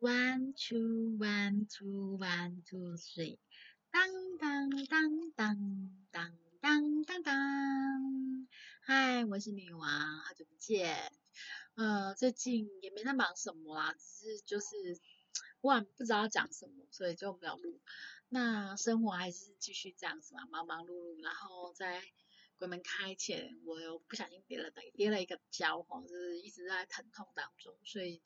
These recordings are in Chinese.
One two one two one two three，当当当当当当当当。嗨，我是女王，好久不见。呃，最近也没在忙什么啦，只是就是忘不知道讲什么，所以就没有录。那生活还是继续这样子嘛，忙忙碌碌。然后在鬼门开前，我又不小心跌了跌了一个跤，哈，就是一直在疼痛当中，所以。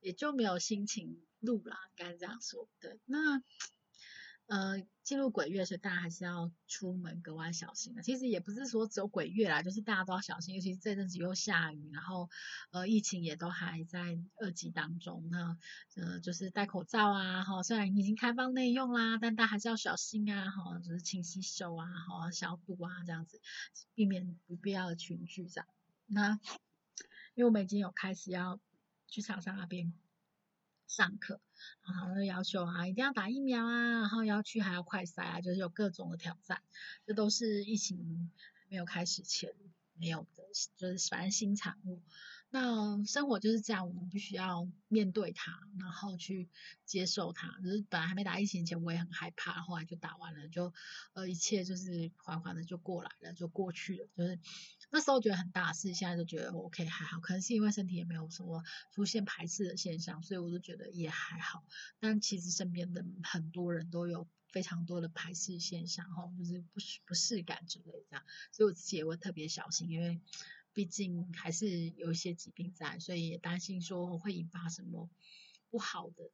也就没有心情录啦，该这样说。对，那呃，进入鬼月，所以大家还是要出门格外小心的。其实也不是说只有鬼月啦，就是大家都要小心，尤其是这阵子又下雨，然后呃，疫情也都还在二级当中。那呃，就是戴口罩啊，哈，虽然已经开放内用啦，但大家还是要小心啊，哈，就是勤洗手啊，哈，消毒啊，这样子，避免不必要的群聚这样。那因为我们已经有开始要。去厂商那边上课，然后就要求啊，一定要打疫苗啊，然后要去还要快筛啊，就是有各种的挑战，这都是疫情没有开始前没有的，就是反正新产物。那生活就是这样，我们必须要面对它，然后去接受它。就是本来还没打疫情前，我也很害怕，后来就打完了，就呃一切就是缓缓的就过来了，就过去了。就是那时候觉得很大事，现在就觉得 OK 还好，可能是因为身体也没有什么出现排斥的现象，所以我就觉得也还好。但其实身边的很多人都有非常多的排斥现象，哈，就是不不适感之类这样，所以我自己也会特别小心，因为。毕竟还是有一些疾病在，所以也担心说会引发什么不好的。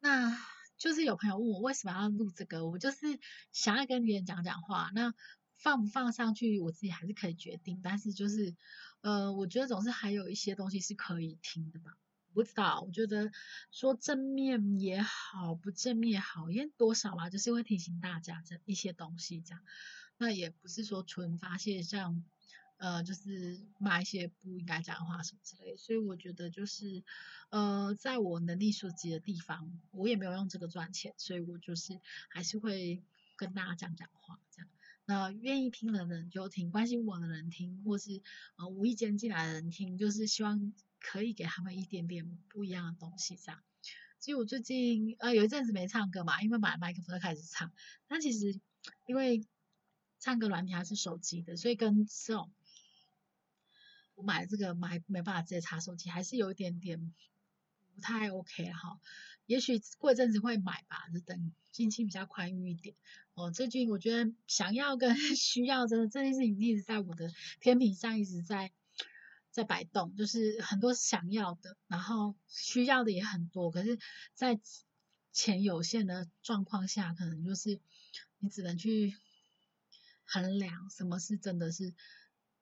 那就是有朋友问我为什么要录这个，我就是想要跟别人讲讲话。那放不放上去，我自己还是可以决定。但是就是，呃，我觉得总是还有一些东西是可以听的吧。不知道，我觉得说正面也好，不正面也好，因为多少嘛，就是会提醒大家这一些东西这样。那也不是说纯发泄像。呃，就是骂一些不应该讲的话什么之类，所以我觉得就是，呃，在我能力所及的地方，我也没有用这个赚钱，所以我就是还是会跟大家讲讲话这样。那愿意听的人就听，关心我的人听，或是呃无意间进来的人听，就是希望可以给他们一点点不一样的东西这样。其实我最近呃有一阵子没唱歌嘛，因为买麦克风开始唱，但其实因为唱歌软体还是手机的，所以跟这种。我买这个买没办法直接插手机，还是有一点点不太 OK 哈。也许过一阵子会买吧，就等心情比较宽裕一点。哦，最近我觉得想要跟 需要真的这件事情一直在我的天平上一直在在摆动，就是很多想要的，然后需要的也很多，可是，在钱有限的状况下，可能就是你只能去衡量什么是真的是。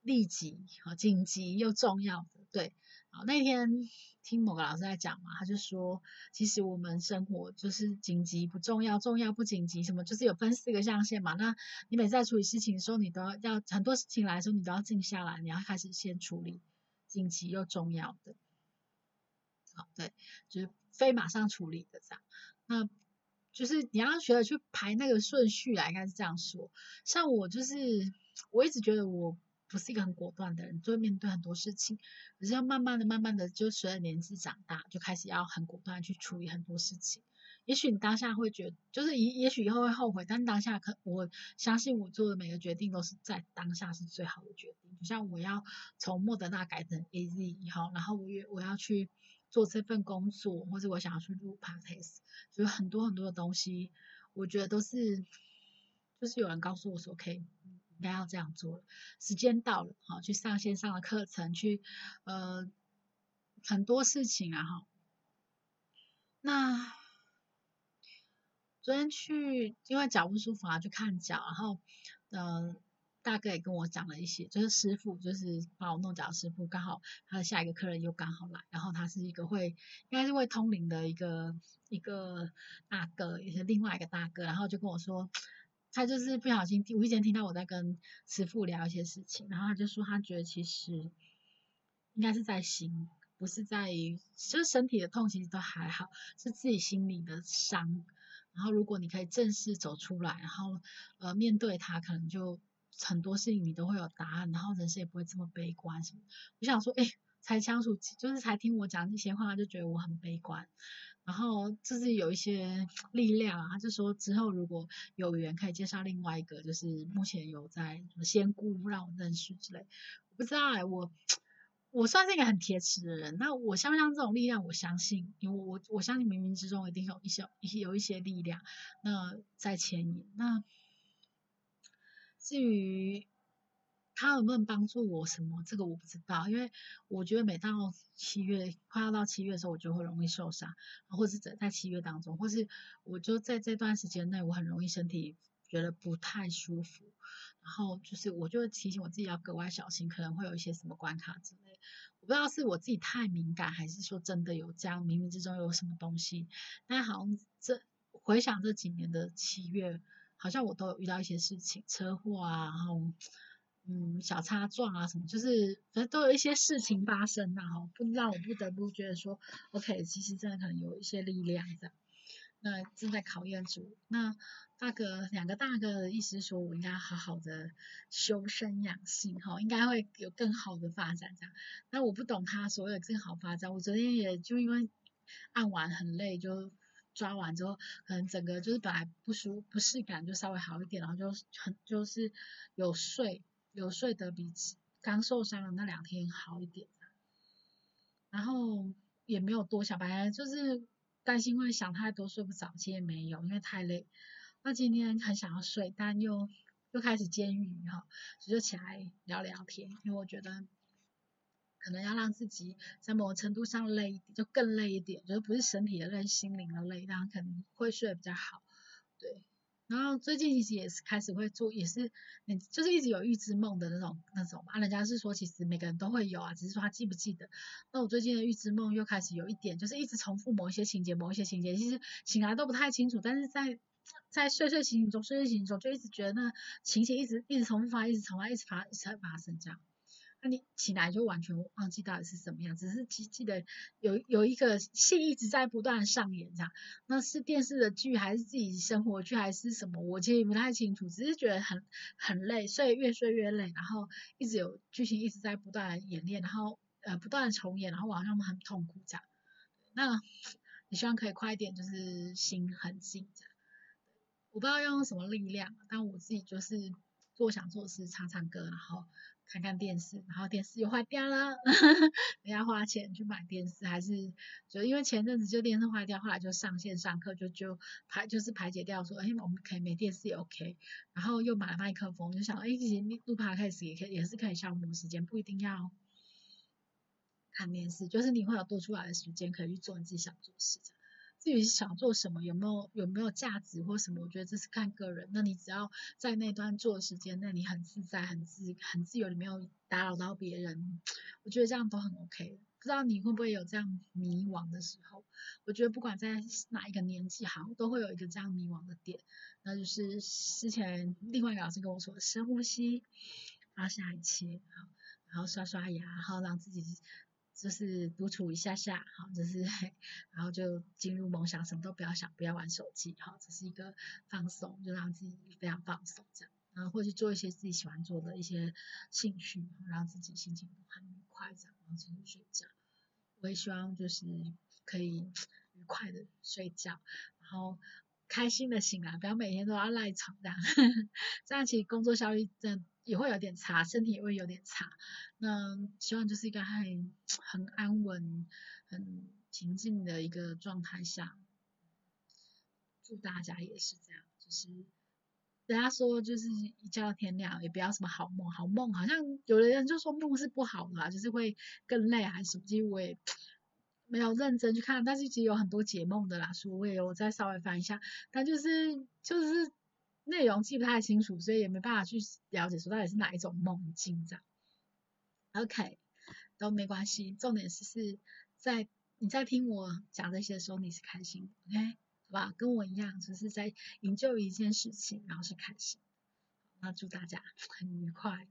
立即和，紧急又重要的，对，好，那天听某个老师在讲嘛，他就说，其实我们生活就是紧急不重要，重要不紧急，什么就是有分四个象限嘛。那你每次在处理事情的时候，你都要要很多事情来的时候，你都要静下来，你要开始先处理紧急又重要的，好，对，就是非马上处理的这样，那就是你要学着去排那个顺序来，应该是这样说。像我就是，我一直觉得我。不是一个很果断的人，就会面对很多事情，可是要慢慢的、慢慢的，就随着年纪长大，就开始要很果断去处理很多事情。也许你当下会觉得，就是也也许以后会后悔，但当下可我相信我做的每个决定都是在当下是最好的决定。就像我要从莫德纳改成 A Z 以后，然后我也我要去做这份工作，或者我想要去录 podcast，就很多很多的东西，我觉得都是就是有人告诉我说可以。应该要这样做了，时间到了，好去上线上的课程，去呃很多事情啊，哈。那昨天去，因为脚不舒服啊，去看脚，然后嗯，大哥也跟我讲了一些，就是师傅，就是帮我弄脚的师傅，刚好他的下一个客人又刚好来，然后他是一个会，应该是会通灵的一个一个大哥，也是另外一个大哥，然后就跟我说。他就是不小心无意间听到我在跟师傅聊一些事情，然后他就说他觉得其实应该是在心，不是在于就是身体的痛其实都还好，是自己心里的伤。然后如果你可以正式走出来，然后呃面对他，可能就很多事情你都会有答案，然后人生也不会这么悲观什么。我想说，哎，才相处，就是才听我讲这些话，就觉得我很悲观。然后就是有一些 力量，他就说之后如果有缘可以介绍另外一个，就是目前有在什么仙姑让我认识之类。我不知道哎，我我算是一个很铁齿的人，那我相不相这种力量？我相信，因为我我相信冥冥之中一定有一些有一些力量，那在牵引。那至于。他能不能帮助我什么？这个我不知道，因为我觉得每到七月快要到七月的时候，我就会容易受伤，或者是在在七月当中，或是我就在这段时间内，我很容易身体觉得不太舒服，然后就是我就提醒我自己要格外小心，可能会有一些什么关卡之类。我不知道是我自己太敏感，还是说真的有这样冥冥之中有什么东西。但好像这回想这几年的七月，好像我都有遇到一些事情，车祸啊，然后。嗯，小擦撞啊什么，就是反正都有一些事情发生呐，哈，不让我不得不觉得说，OK，其实真的可能有一些力量这样。那正在考验住。那大哥，两个大哥的意思说我应该好好的修身养性，哈，应该会有更好的发展这样。那我不懂他所谓的更好发展，我昨天也就因为按完很累，就抓完之后，可能整个就是本来不舒不适感就稍微好一点，然后就很就是有睡。有睡得比刚受伤的那两天好一点，然后也没有多想，本来就是担心会想太多睡不着，其实没有，因为太累。那今天很想要睡，但又又开始煎鱼哈，所以就起来聊聊天，因为我觉得可能要让自己在某个程度上累一点，就更累一点，就是不是身体的累，心灵的累，然后可能会睡得比较好，对。然后最近其实也是开始会做，也是，嗯，就是一直有预知梦的那种那种嘛。人家是说其实每个人都会有啊，只是说他记不记得。那我最近的预知梦又开始有一点，就是一直重复某一些情节，某一些情节，其实醒来都不太清楚，但是在在睡睡醒醒中，睡睡醒醒中就一直觉得那情节一直一直重复发，一直重发，一直发，一直发生这样。那你起来就完全忘记到底是什么样，只是记记得有有一个戏一直在不断上演，这样，那是电视的剧还是自己生活剧还是什么？我其实不太清楚，只是觉得很很累，睡越睡越累，然后一直有剧情一直在不断演练，然后呃不断重演，然后晚上很痛苦这样。那你希望可以快一点，就是心很静这样。我不知道用什么力量，但我自己就是做想做的事，唱唱歌，然后。看看电视，然后电视又坏掉了，人家花钱去买电视，还是就因为前阵子就电视坏掉，后来就上线上课，就就排就是排解掉，说哎我们可以没电视也 OK，然后又买了麦克风，就想哎其实录 p 开始也可以也是可以消磨时间，不一定要看电视，就是你会有多出来的时间可以去做你自己想做的事。至于想做什么，有没有有没有价值或什么，我觉得这是看个人。那你只要在那段做的时间内，你很自在、很自很自由，你没有打扰到别人，我觉得这样都很 OK。不知道你会不会有这样迷惘的时候？我觉得不管在哪一个年纪，好像都会有一个这样迷惘的点。那就是之前另外一个老师跟我说，深呼吸，然后下一期，然后刷刷牙，然后让自己。就是独处一下下，好，就是，然后就进入梦想，什么都不要想，不要玩手机，好，这是一个放松，就让自己非常放松这样，然后或者做一些自己喜欢做的一些兴趣，让自己心情很愉快这样，然后进入睡觉。我也希望就是可以愉快的睡觉，然后开心的醒来，不要每天都要赖床这样，这样其实工作效率真的。也会有点差，身体也会有点差。那希望就是一个很很安稳、很平静的一个状态下。祝大家也是这样，就是人家说就是一觉到天亮，也不要什么好梦，好梦好像有的人就说梦是不好的，就是会更累还是什么。其实我也没有认真去看，但是其实有很多解梦的啦，所以我也有再稍微翻一下。但就是就是。内容记不太清楚，所以也没办法去了解说到底是哪一种梦境这样。OK，都没关系，重点是是在你在听我讲这些的时候你是开心，OK，好吧？跟我一样，只是在营救一件事情，然后是开心。那祝大家很愉快。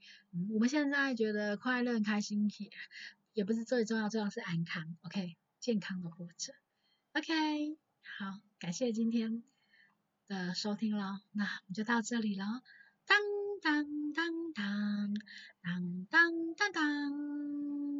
我们现在觉得快乐、开心也也不是最重要，重要是安康，OK，健康的活着。OK，好，感谢今天。的收听了，那我们就到这里了。当当当当当当当当。